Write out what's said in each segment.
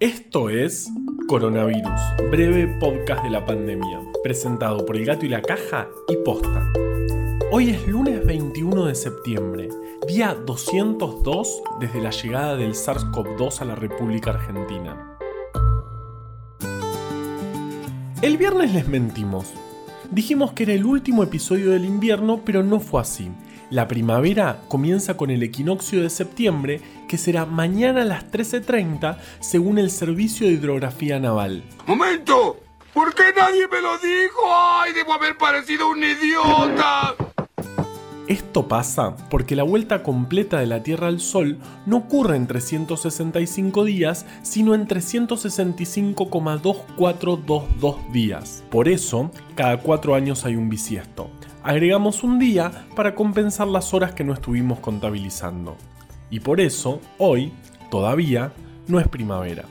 Esto es Coronavirus, breve podcast de la pandemia, presentado por El Gato y la Caja y Posta. Hoy es lunes 21 de septiembre, día 202 desde la llegada del SARS-CoV-2 a la República Argentina. El viernes les mentimos. Dijimos que era el último episodio del invierno, pero no fue así. La primavera comienza con el equinoccio de septiembre, que será mañana a las 13.30 según el Servicio de Hidrografía Naval. ¡Momento! ¿Por qué nadie me lo dijo? ¡Ay, debo haber parecido un idiota! Esto pasa porque la vuelta completa de la Tierra al Sol no ocurre en 365 días, sino en 365,2422 días. Por eso, cada cuatro años hay un bisiesto agregamos un día para compensar las horas que no estuvimos contabilizando. Y por eso, hoy, todavía, no es primavera.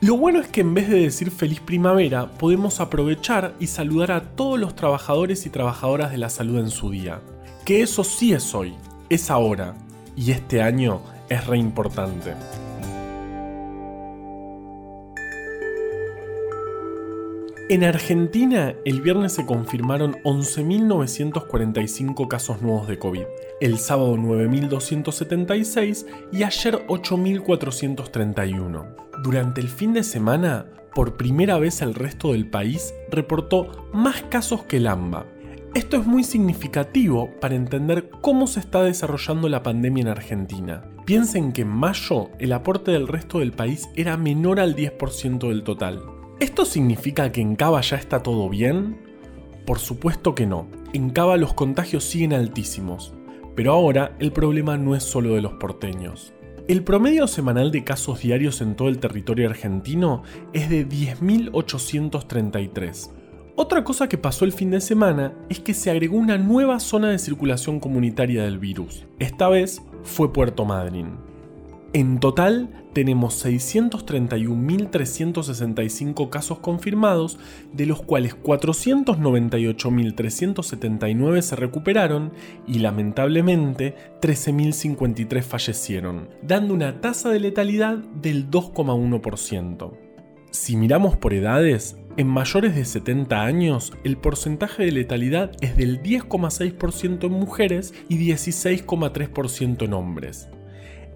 Lo bueno es que en vez de decir feliz primavera, podemos aprovechar y saludar a todos los trabajadores y trabajadoras de la salud en su día. Que eso sí es hoy, es ahora, y este año es re importante. En Argentina, el viernes se confirmaron 11.945 casos nuevos de COVID, el sábado 9.276 y ayer 8.431. Durante el fin de semana, por primera vez el resto del país reportó más casos que el AMBA. Esto es muy significativo para entender cómo se está desarrollando la pandemia en Argentina. Piensen que en mayo el aporte del resto del país era menor al 10% del total. ¿Esto significa que en Cava ya está todo bien? Por supuesto que no. En Cava los contagios siguen altísimos. Pero ahora el problema no es solo de los porteños. El promedio semanal de casos diarios en todo el territorio argentino es de 10.833. Otra cosa que pasó el fin de semana es que se agregó una nueva zona de circulación comunitaria del virus. Esta vez fue Puerto Madryn. En total tenemos 631.365 casos confirmados, de los cuales 498.379 se recuperaron y lamentablemente 13.053 fallecieron, dando una tasa de letalidad del 2,1%. Si miramos por edades, en mayores de 70 años, el porcentaje de letalidad es del 10,6% en mujeres y 16,3% en hombres.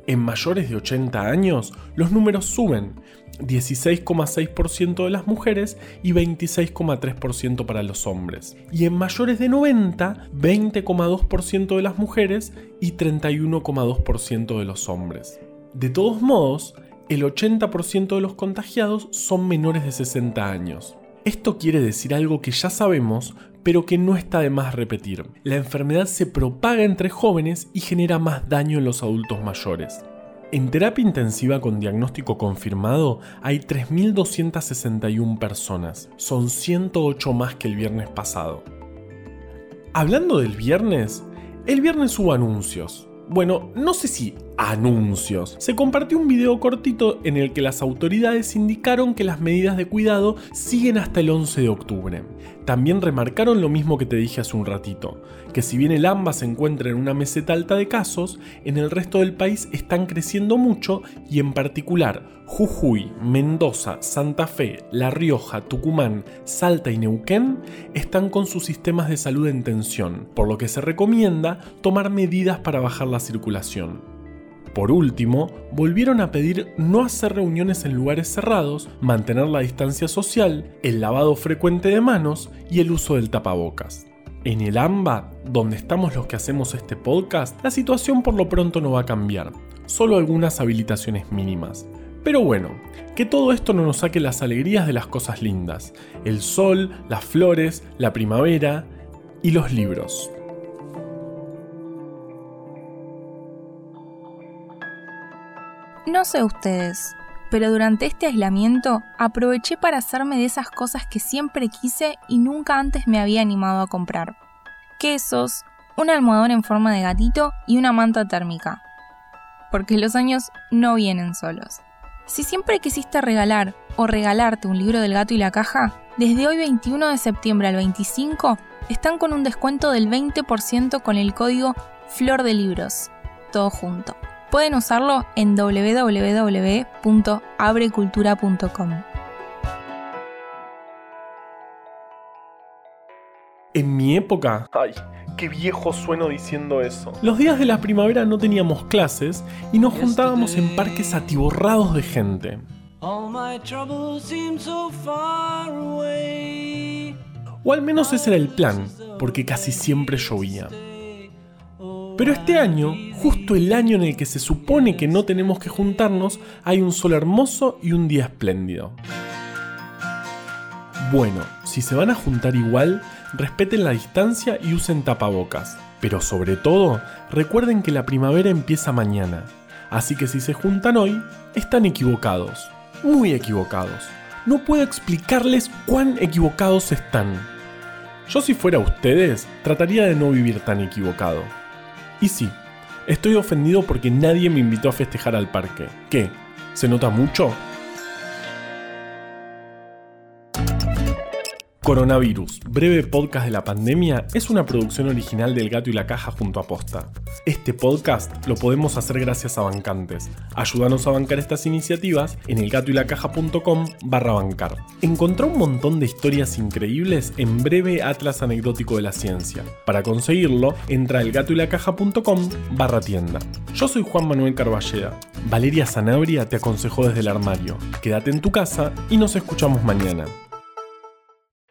En mayores de 80 años, los números suben, 16,6% de las mujeres y 26,3% para los hombres. Y en mayores de 90, 20,2% de las mujeres y 31,2% de los hombres. De todos modos, el 80% de los contagiados son menores de 60 años. Esto quiere decir algo que ya sabemos, pero que no está de más repetir. La enfermedad se propaga entre jóvenes y genera más daño en los adultos mayores. En terapia intensiva con diagnóstico confirmado hay 3.261 personas, son 108 más que el viernes pasado. Hablando del viernes, el viernes hubo anuncios. Bueno, no sé si anuncios. Se compartió un video cortito en el que las autoridades indicaron que las medidas de cuidado siguen hasta el 11 de octubre. También remarcaron lo mismo que te dije hace un ratito, que si bien el AMBA se encuentra en una meseta alta de casos, en el resto del país están creciendo mucho y en particular Jujuy, Mendoza, Santa Fe, La Rioja, Tucumán, Salta y Neuquén están con sus sistemas de salud en tensión, por lo que se recomienda tomar medidas para bajar la circulación. Por último, volvieron a pedir no hacer reuniones en lugares cerrados, mantener la distancia social, el lavado frecuente de manos y el uso del tapabocas. En el AMBA, donde estamos los que hacemos este podcast, la situación por lo pronto no va a cambiar, solo algunas habilitaciones mínimas. Pero bueno, que todo esto no nos saque las alegrías de las cosas lindas, el sol, las flores, la primavera y los libros. No sé ustedes, pero durante este aislamiento aproveché para hacerme de esas cosas que siempre quise y nunca antes me había animado a comprar. Quesos, un almohadón en forma de gatito y una manta térmica. Porque los años no vienen solos. Si siempre quisiste regalar o regalarte un libro del gato y la caja, desde hoy 21 de septiembre al 25 están con un descuento del 20% con el código Flor de Libros. Todo junto. Pueden usarlo en www.abrecultura.com. En mi época, ay, qué viejo sueno diciendo eso. Los días de la primavera no teníamos clases y nos juntábamos en parques atiborrados de gente. O al menos ese era el plan, porque casi siempre llovía. Pero este año, justo el año en el que se supone que no tenemos que juntarnos, hay un sol hermoso y un día espléndido. Bueno, si se van a juntar igual, respeten la distancia y usen tapabocas. Pero sobre todo, recuerden que la primavera empieza mañana. Así que si se juntan hoy, están equivocados. Muy equivocados. No puedo explicarles cuán equivocados están. Yo si fuera ustedes, trataría de no vivir tan equivocado. Y sí, estoy ofendido porque nadie me invitó a festejar al parque. ¿Qué? ¿Se nota mucho? Coronavirus, breve podcast de la pandemia, es una producción original del Gato y la Caja junto a Posta. Este podcast lo podemos hacer gracias a bancantes. Ayúdanos a bancar estas iniciativas en elgatoylacaja.com barra bancar. Encontrá un montón de historias increíbles en breve Atlas Anecdótico de la Ciencia. Para conseguirlo, entra a elgatoylacaja.com barra tienda. Yo soy Juan Manuel Carballeda. Valeria Sanabria te aconsejó desde el armario. Quédate en tu casa y nos escuchamos mañana.